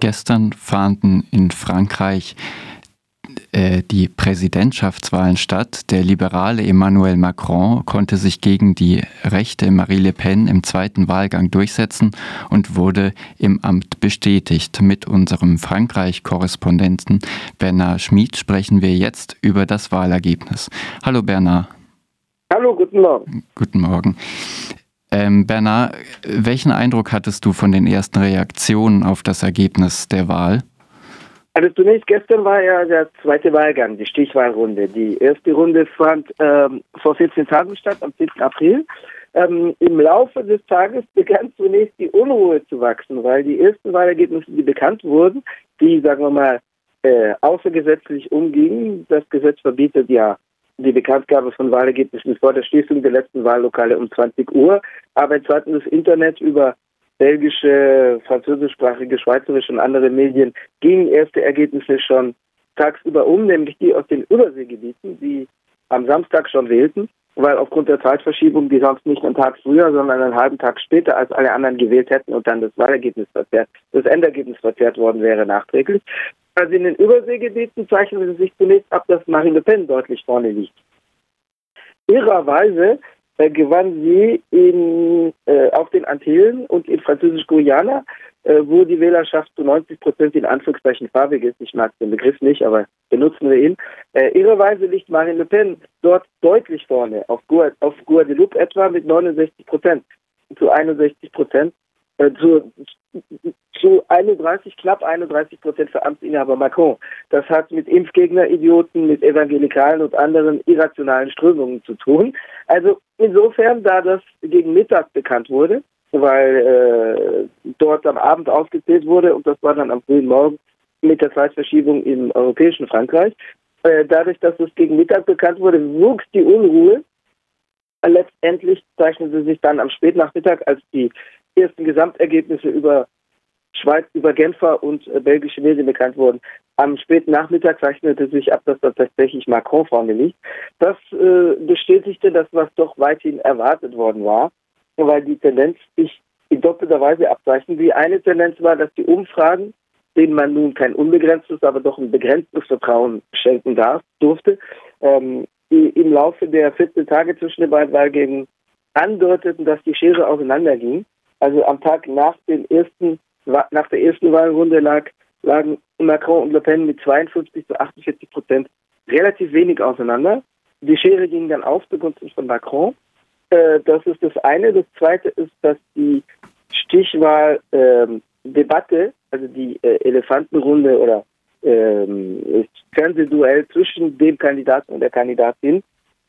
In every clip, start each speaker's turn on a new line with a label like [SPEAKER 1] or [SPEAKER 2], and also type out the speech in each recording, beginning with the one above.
[SPEAKER 1] Gestern fanden in Frankreich äh, die Präsidentschaftswahlen statt. Der liberale Emmanuel Macron konnte sich gegen die rechte Marie Le Pen im zweiten Wahlgang durchsetzen und wurde im Amt bestätigt. Mit unserem Frankreich-Korrespondenten Bernard Schmid sprechen wir jetzt über das Wahlergebnis. Hallo Bernard.
[SPEAKER 2] Hallo, guten Morgen.
[SPEAKER 1] Guten Morgen. Ähm, Bernard, welchen Eindruck hattest du von den ersten Reaktionen auf das Ergebnis der Wahl?
[SPEAKER 2] Also zunächst gestern war ja der zweite Wahlgang, die Stichwahlrunde. Die erste Runde fand ähm, vor 14 Tagen statt, am 10. April. Ähm, Im Laufe des Tages begann zunächst die Unruhe zu wachsen, weil die ersten Wahlergebnisse, die bekannt wurden, die, sagen wir mal, äh, außergesetzlich umgingen. Das Gesetz verbietet ja die Bekanntgabe von Wahlergebnissen vor der Schließung der letzten Wahllokale um 20 Uhr. Aber in Zeiten des Internet über belgische, französischsprachige, schweizerische und andere Medien gingen erste Ergebnisse schon tagsüber um, nämlich die aus den Überseegebieten, die am Samstag schon wählten, weil aufgrund der Zeitverschiebung die sonst nicht einen Tag früher, sondern einen halben Tag später als alle anderen gewählt hätten und dann das Wahlergebnis verzerrt, das Endergebnis verzerrt worden wäre nachträglich. Also in den Überseegebieten zeichnen sich zunächst ab, dass Marine Le Pen deutlich vorne liegt. Irrerweise äh, gewann sie in, äh, auf den Antillen und in Französisch-Guyana, äh, wo die Wählerschaft zu 90 Prozent in Anführungszeichen farbig ist. Ich mag den Begriff nicht, aber benutzen wir ihn. Äh, irrerweise liegt Marine Le Pen dort deutlich vorne, auf, Gua auf Guadeloupe etwa mit 69 Prozent zu 61 Prozent. Äh, zu, zu 31, knapp 31 Prozent für Amtsinhaber Macron. Das hat mit Impfgegner-Idioten, mit Evangelikalen und anderen irrationalen Strömungen zu tun. Also insofern, da das gegen Mittag bekannt wurde, weil äh, dort am Abend ausgezählt wurde und das war dann am frühen Morgen mit der Zeitverschiebung im europäischen Frankreich. Äh, dadurch, dass es gegen Mittag bekannt wurde, wuchs die Unruhe. Letztendlich zeichnete sich dann am Spätnachmittag, als die ersten Gesamtergebnisse über Schweiz, über Genfer und äh, belgische Medien bekannt wurden. Am späten Nachmittag zeichnete sich ab, dass da tatsächlich Macron vorne liegt. Das äh, bestätigte das, was doch weithin erwartet worden war, weil die Tendenz sich in doppelter Weise abzeichnet. Die eine Tendenz war, dass die Umfragen, denen man nun kein unbegrenztes, aber doch ein begrenztes Vertrauen schenken darf, durfte, ähm, im Laufe der 14 Tage zwischen den beiden Wahlgängen andeuteten, dass die Schere auseinanderging. Also am Tag nach dem ersten, nach der ersten Wahlrunde lag, lagen Macron und Le Pen mit 52 zu 48 Prozent relativ wenig auseinander. Die Schere ging dann auf zugunsten von Macron. Äh, das ist das eine. Das zweite ist, dass die Stichwahl-Debatte, ähm, also die äh, Elefantenrunde oder ähm, Fernsehduell zwischen dem Kandidaten und der Kandidatin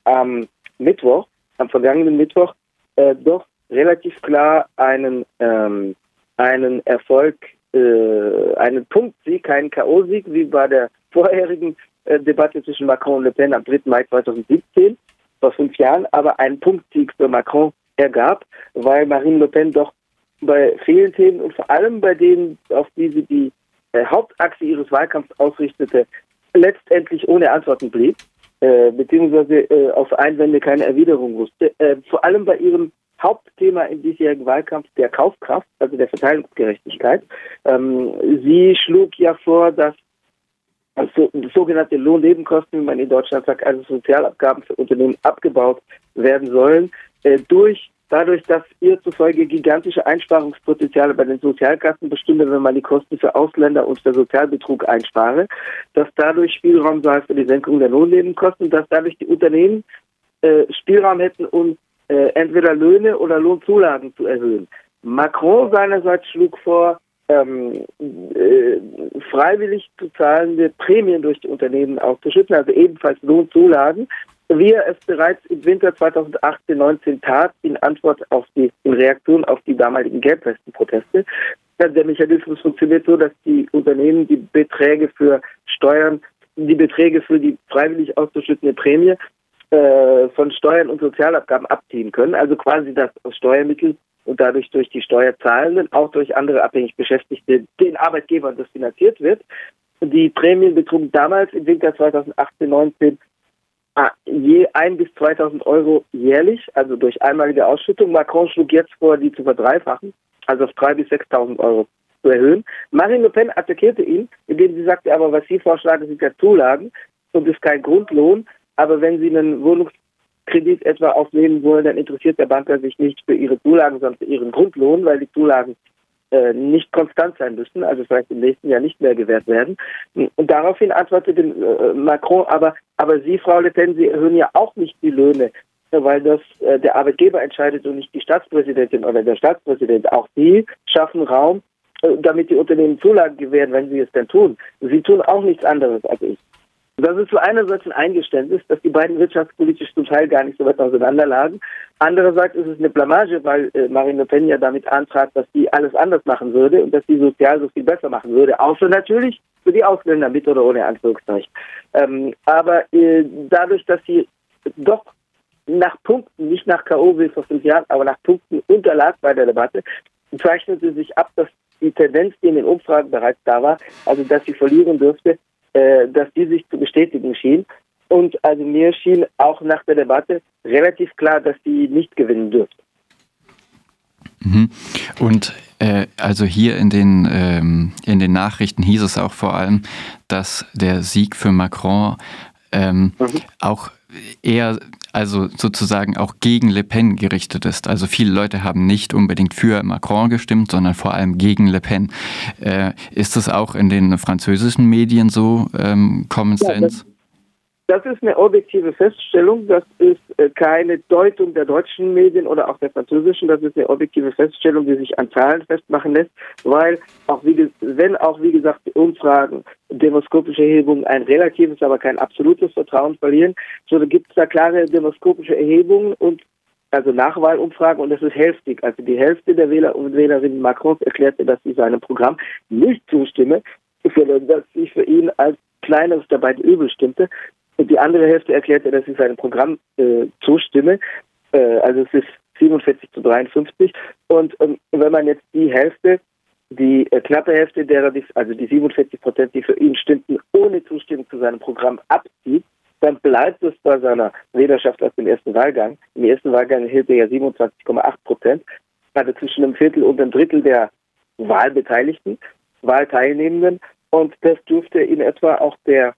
[SPEAKER 2] am Mittwoch, am vergangenen Mittwoch, äh, doch relativ klar einen, ähm, einen Erfolg, äh, einen Punktsieg, keinen K.O.-Sieg, wie bei der vorherigen äh, Debatte zwischen Macron und Le Pen am 3. Mai 2017, vor fünf Jahren, aber einen Punktsieg für Macron ergab, weil Marine Le Pen doch bei vielen Themen und vor allem bei denen, auf die sie die äh, Hauptachse ihres Wahlkampfs ausrichtete, letztendlich ohne Antworten blieb, äh, beziehungsweise äh, auf Einwände keine Erwiderung wusste. Äh, vor allem bei ihrem Hauptthema im diesjährigen Wahlkampf der Kaufkraft, also der Verteilungsgerechtigkeit. Ähm, sie schlug ja vor, dass also sogenannte Lohnnebenkosten, wie man in Deutschland sagt, also Sozialabgaben für Unternehmen abgebaut werden sollen, äh, durch dadurch, dass ihr zufolge gigantische Einsparungspotenziale bei den Sozialkassen bestünde, wenn man die Kosten für Ausländer und für Sozialbetrug einspare, dass dadurch Spielraum sei für die Senkung der Lohnnebenkosten, dass dadurch die Unternehmen äh, Spielraum hätten, um äh, entweder Löhne oder Lohnzulagen zu erhöhen. Macron seinerseits schlug vor, ähm, äh, freiwillig zu zahlende Prämien durch die Unternehmen auszuschütten, also ebenfalls Lohnzulagen, wie er es bereits im Winter 2018-19 tat, in Antwort auf die, in Reaktion auf die damaligen Gelbwestenproteste. Der Mechanismus funktioniert so, dass die Unternehmen die Beträge für Steuern, die Beträge für die freiwillig auszuschüttende Prämie äh, von Steuern und Sozialabgaben abziehen können, also quasi das aus Steuermitteln und dadurch durch die Steuerzahlenden, auch durch andere abhängig Beschäftigte, den Arbeitgebern das finanziert wird. Die Prämien betrugen damals im Winter 2018-19 ah, je ein bis 2000 Euro jährlich, also durch einmalige Ausschüttung. Macron schlug jetzt vor, die zu verdreifachen, also auf 3.000 bis 6.000 Euro zu erhöhen. Marine Le Pen attackierte ihn, indem sie sagte, aber was Sie vorschlagen, sind ja Zulagen und ist kein Grundlohn. Aber wenn Sie einen Wohnungskredit etwa aufnehmen wollen, dann interessiert der Banker sich nicht für Ihre Zulagen, sondern für Ihren Grundlohn, weil die Zulagen äh, nicht konstant sein müssen, also vielleicht im nächsten Jahr nicht mehr gewährt werden. Und daraufhin antwortete äh, Macron, aber, aber Sie, Frau Le Pen, Sie erhöhen ja auch nicht die Löhne, weil das äh, der Arbeitgeber entscheidet und nicht die Staatspräsidentin oder der Staatspräsident. Auch die schaffen Raum, äh, damit die Unternehmen Zulagen gewähren, wenn sie es denn tun. Sie tun auch nichts anderes als ich. Das ist so einerseits ein Eingeständnis, dass die beiden wirtschaftspolitisch zum Teil gar nicht so weit auseinander lagen. Andererseits ist es eine Blamage, weil äh, Marine Le Pen ja damit antrat, dass sie alles anders machen würde und dass sie sozial so viel besser machen würde. Außer natürlich für die Ausländer mit oder ohne Anführungszeichen. Ähm, aber äh, dadurch, dass sie doch nach Punkten, nicht nach K.O. wie vor fünf Jahren, aber nach Punkten unterlag bei der Debatte, zeichnete sich ab, dass die Tendenz, die in den Umfragen bereits da war, also dass sie verlieren dürfte, äh, dass die sich zu bestätigen schien. Und also mir schien auch nach der Debatte relativ klar, dass sie nicht gewinnen dürfte.
[SPEAKER 1] Mhm. Und äh, also hier in den, ähm, in den Nachrichten hieß es auch vor allem, dass der Sieg für Macron ähm, mhm. auch eher, also sozusagen auch gegen Le Pen gerichtet ist. Also viele Leute haben nicht unbedingt für Macron gestimmt, sondern vor allem gegen Le Pen. Äh, ist das auch in den französischen Medien so, ähm, Common Sense?
[SPEAKER 2] Das ist eine objektive Feststellung. Das ist äh, keine Deutung der deutschen Medien oder auch der französischen. Das ist eine objektive Feststellung, die sich an Zahlen festmachen lässt, weil auch wie, wenn auch wie gesagt die Umfragen, demoskopische Erhebungen ein relatives, aber kein absolutes Vertrauen verlieren, so gibt es da klare demoskopische Erhebungen und also Nachwahlumfragen und es ist hälftig. Also die Hälfte der Wähler und Wählerinnen Macrons erklärte, dass sie seinem Programm nicht zustimme, sondern dass sie für ihn als kleineres beiden Übel stimmte. Und die andere Hälfte erklärte, dass sie seinem Programm äh, zustimme. Äh, also es ist 47 zu 53. Und ähm, wenn man jetzt die Hälfte, die äh, knappe Hälfte derer, die, also die 47 Prozent, die für ihn stimmten, ohne Zustimmung zu seinem Programm abzieht, dann bleibt es bei seiner Wählerschaft aus dem ersten Wahlgang. Im ersten Wahlgang erhielt er ja 27,8 Prozent, also zwischen einem Viertel und einem Drittel der Wahlbeteiligten, Wahlteilnehmenden. Und das dürfte in etwa auch der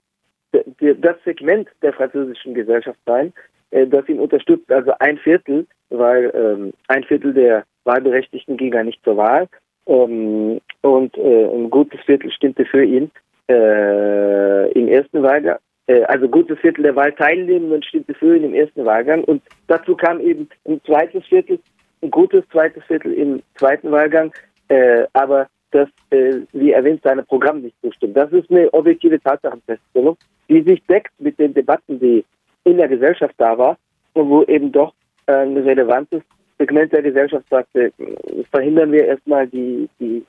[SPEAKER 2] das Segment der französischen Gesellschaft sein, äh, das ihn unterstützt, also ein Viertel, weil ähm, ein Viertel der Wahlberechtigten ging ja nicht zur Wahl ähm, und äh, ein gutes Viertel stimmte für ihn äh, im ersten Wahlgang. Also gutes Viertel der Wahlteilnehmenden stimmte für ihn im ersten Wahlgang und dazu kam eben ein zweites Viertel, ein gutes zweites Viertel im zweiten Wahlgang, aber dass, äh, wie erwähnt, seinem Programm nicht zustimmt. Das ist eine objektive Tatsachenfeststellung die sich deckt mit den Debatten, die in der Gesellschaft da war und wo eben doch ein relevantes Segment der Gesellschaft sagte, verhindern wir erstmal die, die,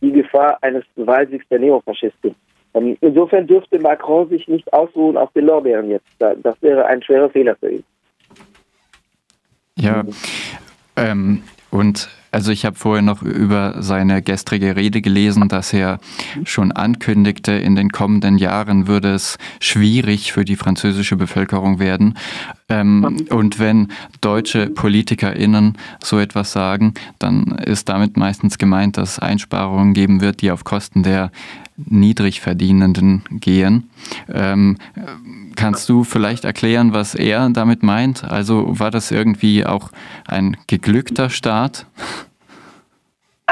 [SPEAKER 2] die Gefahr eines Wahlsiegs der Neofaschisten. Ähm, insofern dürfte Macron sich nicht ausruhen auf den Lorbeeren jetzt. Das wäre ein schwerer Fehler für ihn.
[SPEAKER 1] Ja, ähm, und also ich habe vorher noch über seine gestrige Rede gelesen, dass er schon ankündigte, in den kommenden Jahren würde es schwierig für die französische Bevölkerung werden. Ähm, und wenn deutsche PolitikerInnen so etwas sagen, dann ist damit meistens gemeint, dass es Einsparungen geben wird, die auf Kosten der Niedrigverdienenden gehen. Ähm, kannst du vielleicht erklären, was er damit meint? Also war das irgendwie auch ein geglückter Start?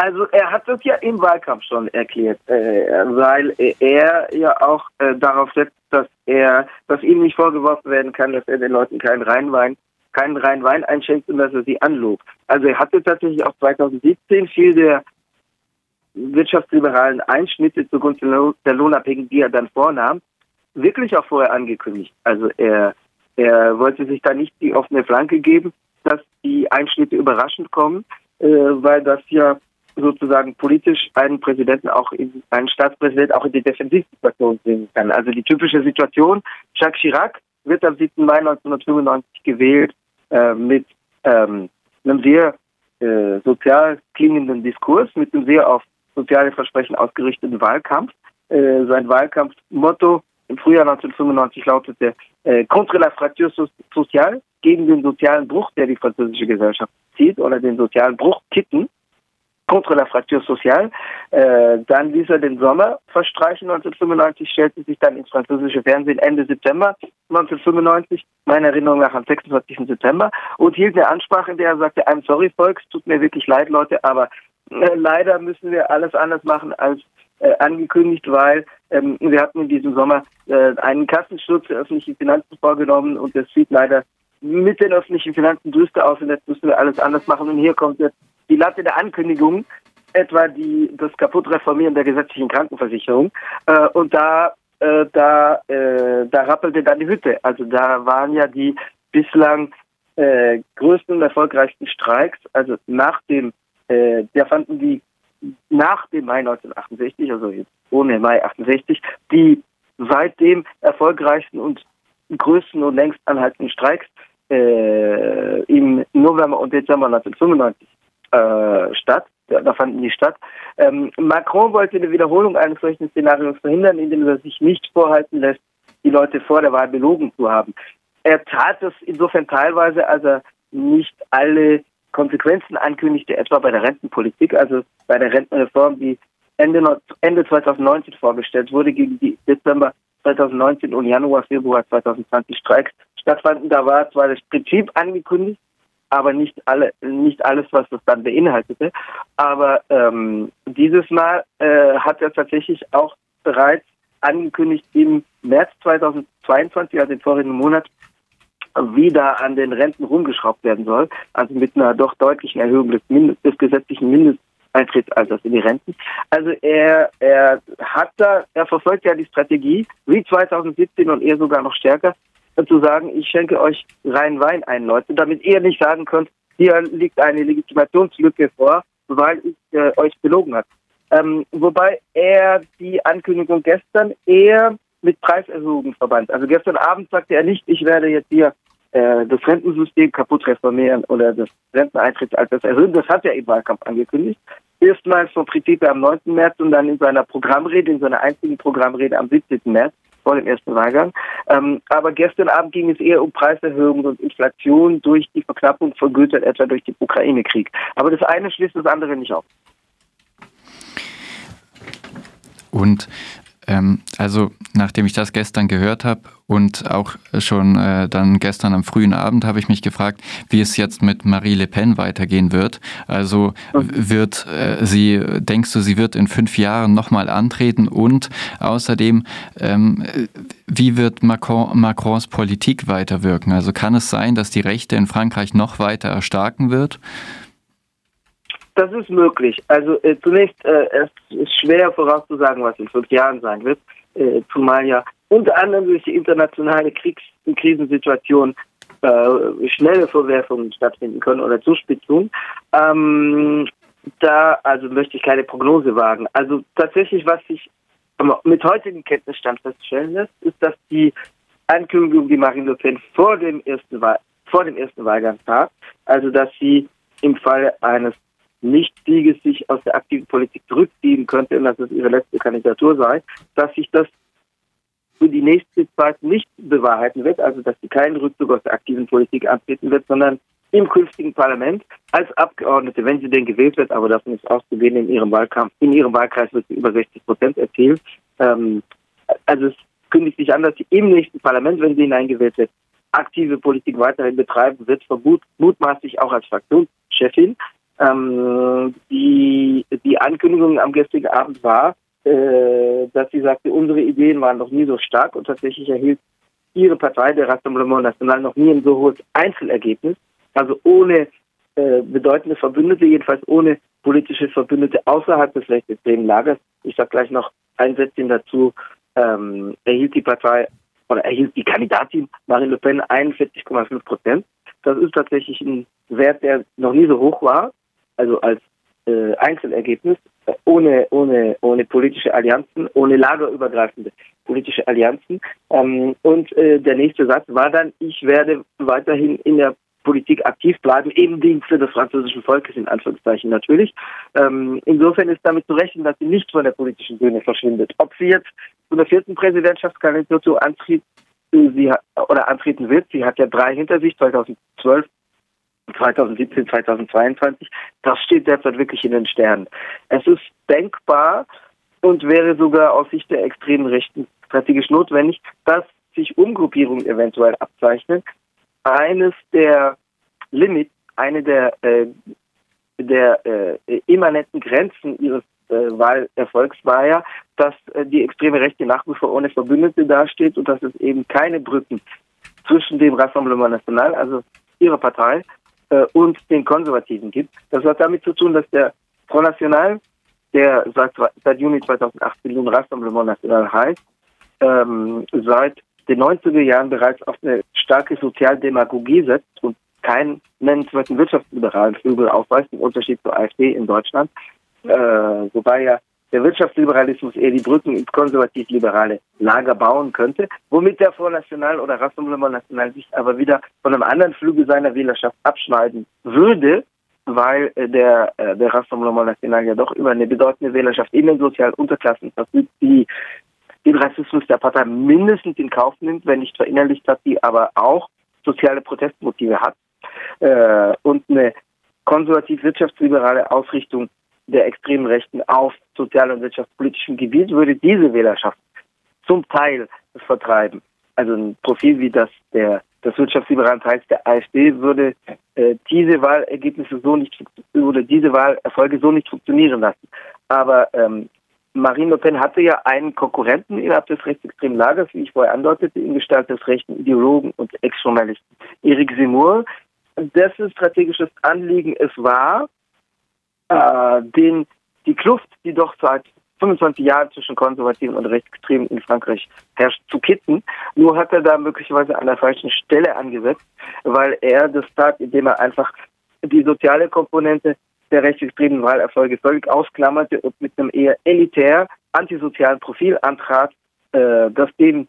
[SPEAKER 2] Also er hat das ja im Wahlkampf schon erklärt, äh, weil er ja auch äh, darauf setzt, dass er, dass ihm nicht vorgeworfen werden kann, dass er den Leuten keinen Rheinwein, keinen Rheinwein einschenkt und dass er sie anlobt. Also er hatte tatsächlich auch 2017 viel der wirtschaftsliberalen Einschnitte zugunsten der Lohnabhängigen, die er dann vornahm, wirklich auch vorher angekündigt. Also er, er wollte sich da nicht die offene Flanke geben, dass die Einschnitte überraschend kommen, äh, weil das ja sozusagen politisch einen Präsidenten auch in, einen Staatspräsident auch in die Defensivsituation bringen kann. Also die typische Situation, Jacques Chirac wird am 7. Mai 1995 gewählt äh, mit ähm, einem sehr äh, sozial klingenden Diskurs, mit einem sehr auf soziale Versprechen ausgerichteten Wahlkampf. Äh, sein Wahlkampfmotto im Frühjahr 1995 lautete äh, Contre la fracture sociale, gegen den sozialen Bruch, der die französische Gesellschaft zieht, oder den sozialen Bruch kitten. Contre la fracture sociale. Äh, dann ließ er den Sommer verstreichen. 1995 stellte sich dann ins französische Fernsehen Ende September 1995, meiner Erinnerung nach am 26. September, und hielt eine Ansprache, in der er sagte, I'm sorry, Volks, tut mir wirklich leid, Leute, aber äh, leider müssen wir alles anders machen als äh, angekündigt, weil ähm, wir hatten in diesem Sommer äh, einen Kassensturz der öffentlichen Finanzen vorgenommen und das sieht leider mit den öffentlichen Finanzen düster aus und jetzt müssen wir alles anders machen. Und hier kommt jetzt die Latte der Ankündigungen, etwa die, das Kaputtreformieren der gesetzlichen Krankenversicherung. Äh, und da, äh, da, äh, da rappelte dann die Hütte. Also da waren ja die bislang äh, größten und erfolgreichsten Streiks, also nach dem, äh, der fanden die nach dem Mai 1968, also jetzt ohne Mai 68, die seitdem erfolgreichsten und größten und längst anhaltenden Streiks äh, im November und Dezember 1995 äh, statt. Da fanden die statt. Ähm, Macron wollte eine Wiederholung eines solchen Szenarios verhindern, indem er sich nicht vorhalten lässt, die Leute vor der Wahl belogen zu haben. Er tat das insofern teilweise, als er nicht alle Konsequenzen ankündigte, etwa bei der Rentenpolitik, also bei der Rentenreform, die Ende, Ende 2019 vorgestellt wurde, gegen die Dezember 2019 und Januar, Februar 2020 Streiks stattfanden. Da war zwar das Prinzip angekündigt, aber nicht alle, nicht alles, was das dann beinhaltete. Aber ähm, dieses Mal äh, hat er tatsächlich auch bereits angekündigt, im März 2022, also im vorigen Monat, wieder an den Renten rumgeschraubt werden soll, also mit einer doch deutlichen Erhöhung des, Mindest, des gesetzlichen Mindestteitrittsalters in die Renten. Also er, er hat da, er verfolgt ja die Strategie, wie 2017 und eher sogar noch stärker, zu sagen, ich schenke euch rein Wein ein, Leute, damit ihr nicht sagen könnt, hier liegt eine Legitimationslücke vor, weil ich äh, euch belogen hat. Ähm, wobei er die Ankündigung gestern eher mit Preiserhöhungen verband. Also gestern Abend sagte er nicht, ich werde jetzt hier äh, das Rentensystem kaputt reformieren oder das Renteneintrittsalter erhöhen. Das hat er im Wahlkampf angekündigt. Erstmals vom Prinzip am 9. März und dann in seiner Programmrede, in seiner einzigen Programmrede am 17. März vor dem ersten Wahlgang. Ähm, aber gestern Abend ging es eher um Preiserhöhungen und Inflation durch die Verknappung von Gütern, etwa durch den Ukraine-Krieg. Aber das eine schließt das andere nicht auf.
[SPEAKER 1] Und ähm, also nachdem ich das gestern gehört habe und auch schon äh, dann gestern am frühen Abend habe ich mich gefragt, wie es jetzt mit Marie Le Pen weitergehen wird. Also wird äh, sie, denkst du, sie wird in fünf Jahren nochmal antreten und außerdem, ähm, wie wird Macron, Macrons Politik weiterwirken? Also kann es sein, dass die Rechte in Frankreich noch weiter erstarken wird?
[SPEAKER 2] Das ist möglich. Also äh, zunächst, äh, es ist schwer vorauszusagen, was in fünf Jahren sein wird, äh, zumal ja unter anderem durch die internationale Kriegs- und Krisensituation äh, schnelle Vorwerfungen stattfinden können oder Zuspitzungen. Ähm, da also möchte ich keine Prognose wagen. Also tatsächlich, was sich mit heutigem Kenntnisstand feststellen lässt, ist, dass die Ankündigung, die Marine Le Pen vor dem ersten Wahl vor dem ersten Wahlgang tat, also dass sie im Falle eines nicht-Sieges sich aus der aktiven Politik zurückziehen könnte und dass es ihre letzte Kandidatur sei, dass sich das für die nächste Zeit nicht bewahrheiten wird, also dass sie keinen Rückzug aus der aktiven Politik antreten wird, sondern im künftigen Parlament als Abgeordnete, wenn sie denn gewählt wird, aber davon ist auszugehen, in ihrem Wahlkampf, in ihrem Wahlkreis wird sie über 60 Prozent erzielt. Ähm, also es kündigt sich an, dass sie im nächsten Parlament, wenn sie hineingewählt wird, aktive Politik weiterhin betreiben wird, vermut, mutmaßlich auch als Fraktionschefin. Ähm, die, die Ankündigung am gestrigen Abend war, äh, dass sie sagte, unsere Ideen waren noch nie so stark und tatsächlich erhielt ihre Partei, der Rassemblement National, noch nie ein so hohes Einzelergebnis, also ohne äh, bedeutende Verbündete, jedenfalls ohne politische Verbündete außerhalb des rechtsextremen Lagers. Ich sage gleich noch ein Sätzchen dazu, ähm, erhielt die Partei oder erhielt die Kandidatin Marine Le Pen 41,5 Prozent. Das ist tatsächlich ein Wert, der noch nie so hoch war also als äh, Einzelergebnis, äh, ohne, ohne, ohne politische Allianzen, ohne lagerübergreifende politische Allianzen. Ähm, und äh, der nächste Satz war dann, ich werde weiterhin in der Politik aktiv bleiben, im Dienste des französischen Volkes, in Anführungszeichen natürlich. Ähm, insofern ist damit zu rechnen, dass sie nicht von der politischen Bühne verschwindet. Ob sie jetzt zu der vierten Präsidentschaftskandidatur antritt, sie oder antreten wird, sie hat ja drei hinter sich, 2012, 2017, 2022. Das steht derzeit wirklich in den Sternen. Es ist denkbar und wäre sogar aus Sicht der extremen Rechten strategisch notwendig, dass sich Umgruppierungen eventuell abzeichnen. Eines der Limits, eine der, äh, der äh, immanenten Grenzen ihres äh, Wahlerfolgs war ja, dass äh, die extreme Rechte nach wie vor ohne Verbündete dasteht und dass es eben keine Brücken zwischen dem Rassemblement National, also ihrer Partei, äh, und den Konservativen gibt. Das hat damit zu tun, dass der Front National, der seit, seit Juni 2018 nun Rassemblement National heißt, ähm, seit den 90er Jahren bereits auf eine starke Sozialdemagogie setzt und keinen nennenswerten wirtschaftsliberalen Flügel aufweist, im Unterschied zur AfD in Deutschland. Äh, wobei ja der Wirtschaftsliberalismus eher die Brücken ins konservativ-liberale Lager bauen könnte, womit der Front National oder Rassemblement National sich aber wieder von einem anderen Flügel seiner Wählerschaft abschneiden würde, weil äh, der, äh, der Rassemblement National ja doch über eine bedeutende Wählerschaft in den sozialen Unterklassen verfügt, die den Rassismus der Partei mindestens in Kauf nimmt, wenn nicht verinnerlicht hat, die aber auch soziale Protestmotive hat äh, und eine konservativ-wirtschaftsliberale Ausrichtung der extremen Rechten auf sozial- und wirtschaftspolitischem Gebiet würde diese Wählerschaft zum Teil vertreiben. Also ein Profil wie das der des wirtschaftsliberalen Teils der AfD würde äh, diese Wahlergebnisse so nicht oder diese Wahlerfolge so nicht funktionieren lassen. Aber ähm, Marine Le Pen hatte ja einen Konkurrenten innerhalb des rechtsextremen Lagers, wie ich vorher andeutete, in Gestalt des rechten Ideologen und Ex-Journalisten Eric Zemmour, dessen strategisches Anliegen es war, äh, den, die Kluft, die doch seit 25 Jahren zwischen Konservativen und Rechtsextremen in Frankreich herrscht, zu kitten. Nur hat er da möglicherweise an der falschen Stelle angesetzt, weil er das tat, indem er einfach die soziale Komponente der rechtsextremen Wahlerfolge völlig ausklammerte und mit einem eher elitär antisozialen Profil antrat, äh, das dem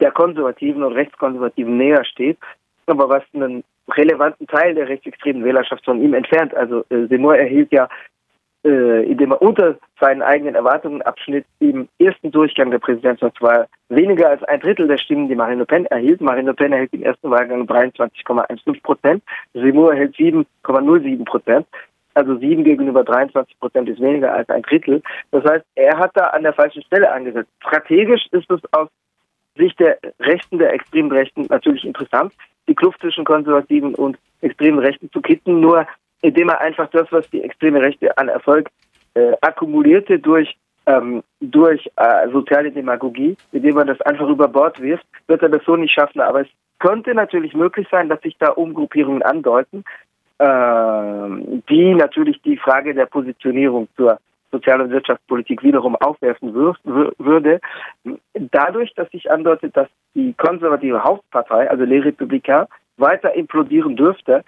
[SPEAKER 2] der Konservativen und Rechtskonservativen näher steht, aber was einen relevanten Teil der rechtsextremen Wählerschaft von ihm entfernt. Also äh, Seymour erhielt ja, äh, indem er unter seinen eigenen Erwartungen abschnitt, im ersten Durchgang der Präsidentschaftswahl weniger als ein Drittel der Stimmen, die Marine Le Pen erhielt. Marine Le Pen erhielt im ersten Wahlgang 23,15 Prozent, Seymour erhielt 7,07 Prozent. Also sieben gegenüber 23 Prozent ist weniger als ein Drittel. Das heißt, er hat da an der falschen Stelle angesetzt. Strategisch ist es aus Sicht der Rechten, der extremen Rechten natürlich interessant, die Kluft zwischen konservativen und extremen Rechten zu kitten, nur indem er einfach das, was die extreme Rechte an Erfolg äh, akkumulierte durch ähm, durch äh, soziale Demagogie, indem er das einfach über Bord wirft, wird er das so nicht schaffen. Aber es könnte natürlich möglich sein, dass sich da Umgruppierungen andeuten, äh, die natürlich die Frage der Positionierung zur Sozial- und Wirtschaftspolitik wiederum aufwerfen würde, dadurch, dass sich andeutet, dass die konservative Hauptpartei, also Les Républicains, weiter implodieren dürfte,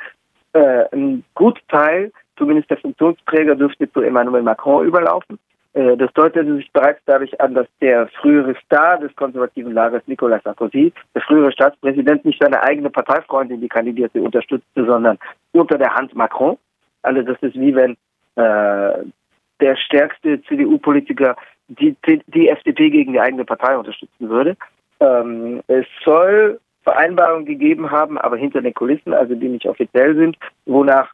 [SPEAKER 2] äh, ein Gutteil, zumindest der Funktionsträger, dürfte zu Emmanuel Macron überlaufen. Äh, das deutete sich bereits dadurch an, dass der frühere Star des konservativen Lagers, Nicolas Sarkozy, der frühere Staatspräsident, nicht seine eigene Parteifreundin, die kandidierte, unterstützte, sondern unter der Hand Macron. Also das ist wie wenn äh, der stärkste CDU-Politiker die, die FDP gegen die eigene Partei unterstützen würde. Ähm, es soll Vereinbarungen gegeben haben, aber hinter den Kulissen, also die nicht offiziell sind, wonach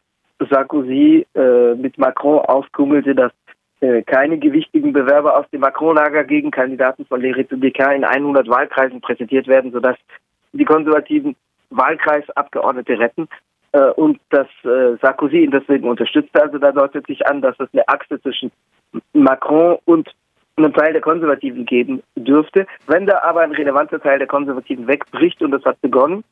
[SPEAKER 2] Sarkozy äh, mit Macron auskummelte, dass äh, keine gewichtigen Bewerber aus dem Macron-Lager gegen Kandidaten von Les Républicains in 100 Wahlkreisen präsentiert werden, sodass die konservativen Wahlkreisabgeordnete retten äh, und dass äh, Sarkozy ihn deswegen unterstützte. Also da deutet sich an, dass es eine Achse zwischen Macron und einem Teil der Konservativen geben dürfte. Wenn da aber ein relevanter Teil der Konservativen wegbricht und das hat begonnen,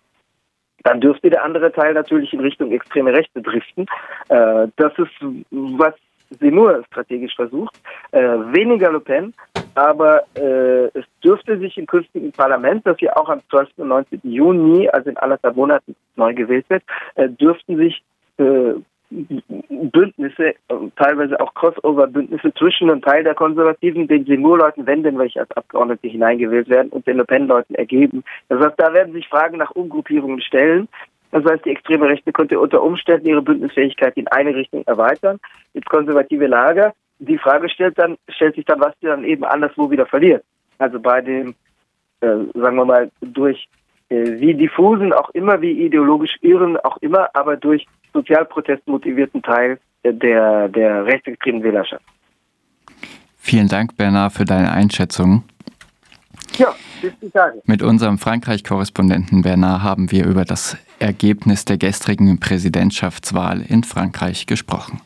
[SPEAKER 2] dann dürfte der andere Teil natürlich in Richtung extreme Rechte driften. Äh, das ist, was Seymour strategisch versucht. Äh, weniger Le Pen, aber äh, es dürfte sich im künftigen Parlament, das ja auch am 12. und 19. Juni, also in anderthalb Monaten neu gewählt wird, äh, dürften sich äh, Bündnisse, teilweise auch Crossover-Bündnisse zwischen einem Teil der Konservativen, den Seymour-Leuten, wenn denn welche als Abgeordnete hineingewählt werden, und den Le Pen-Leuten ergeben. Das heißt, da werden sich Fragen nach Umgruppierungen stellen. Das heißt, die extreme Rechte könnte unter Umständen ihre Bündnisfähigkeit in eine Richtung erweitern. Das konservative Lager, die Frage stellt dann, stellt sich dann, was sie dann eben anderswo wieder verliert. Also bei dem, äh, sagen wir mal, durch äh, wie diffusen, auch immer wie ideologisch irren, auch immer, aber durch Sozialprotest motivierten Teil der, der rechtsextremen Wählerschaft.
[SPEAKER 1] Vielen Dank, Bernard, für deine Einschätzung.
[SPEAKER 2] Ja, bis die Tage.
[SPEAKER 1] Mit unserem Frankreich-Korrespondenten Bernard haben wir über das Ergebnis der gestrigen Präsidentschaftswahl in Frankreich gesprochen.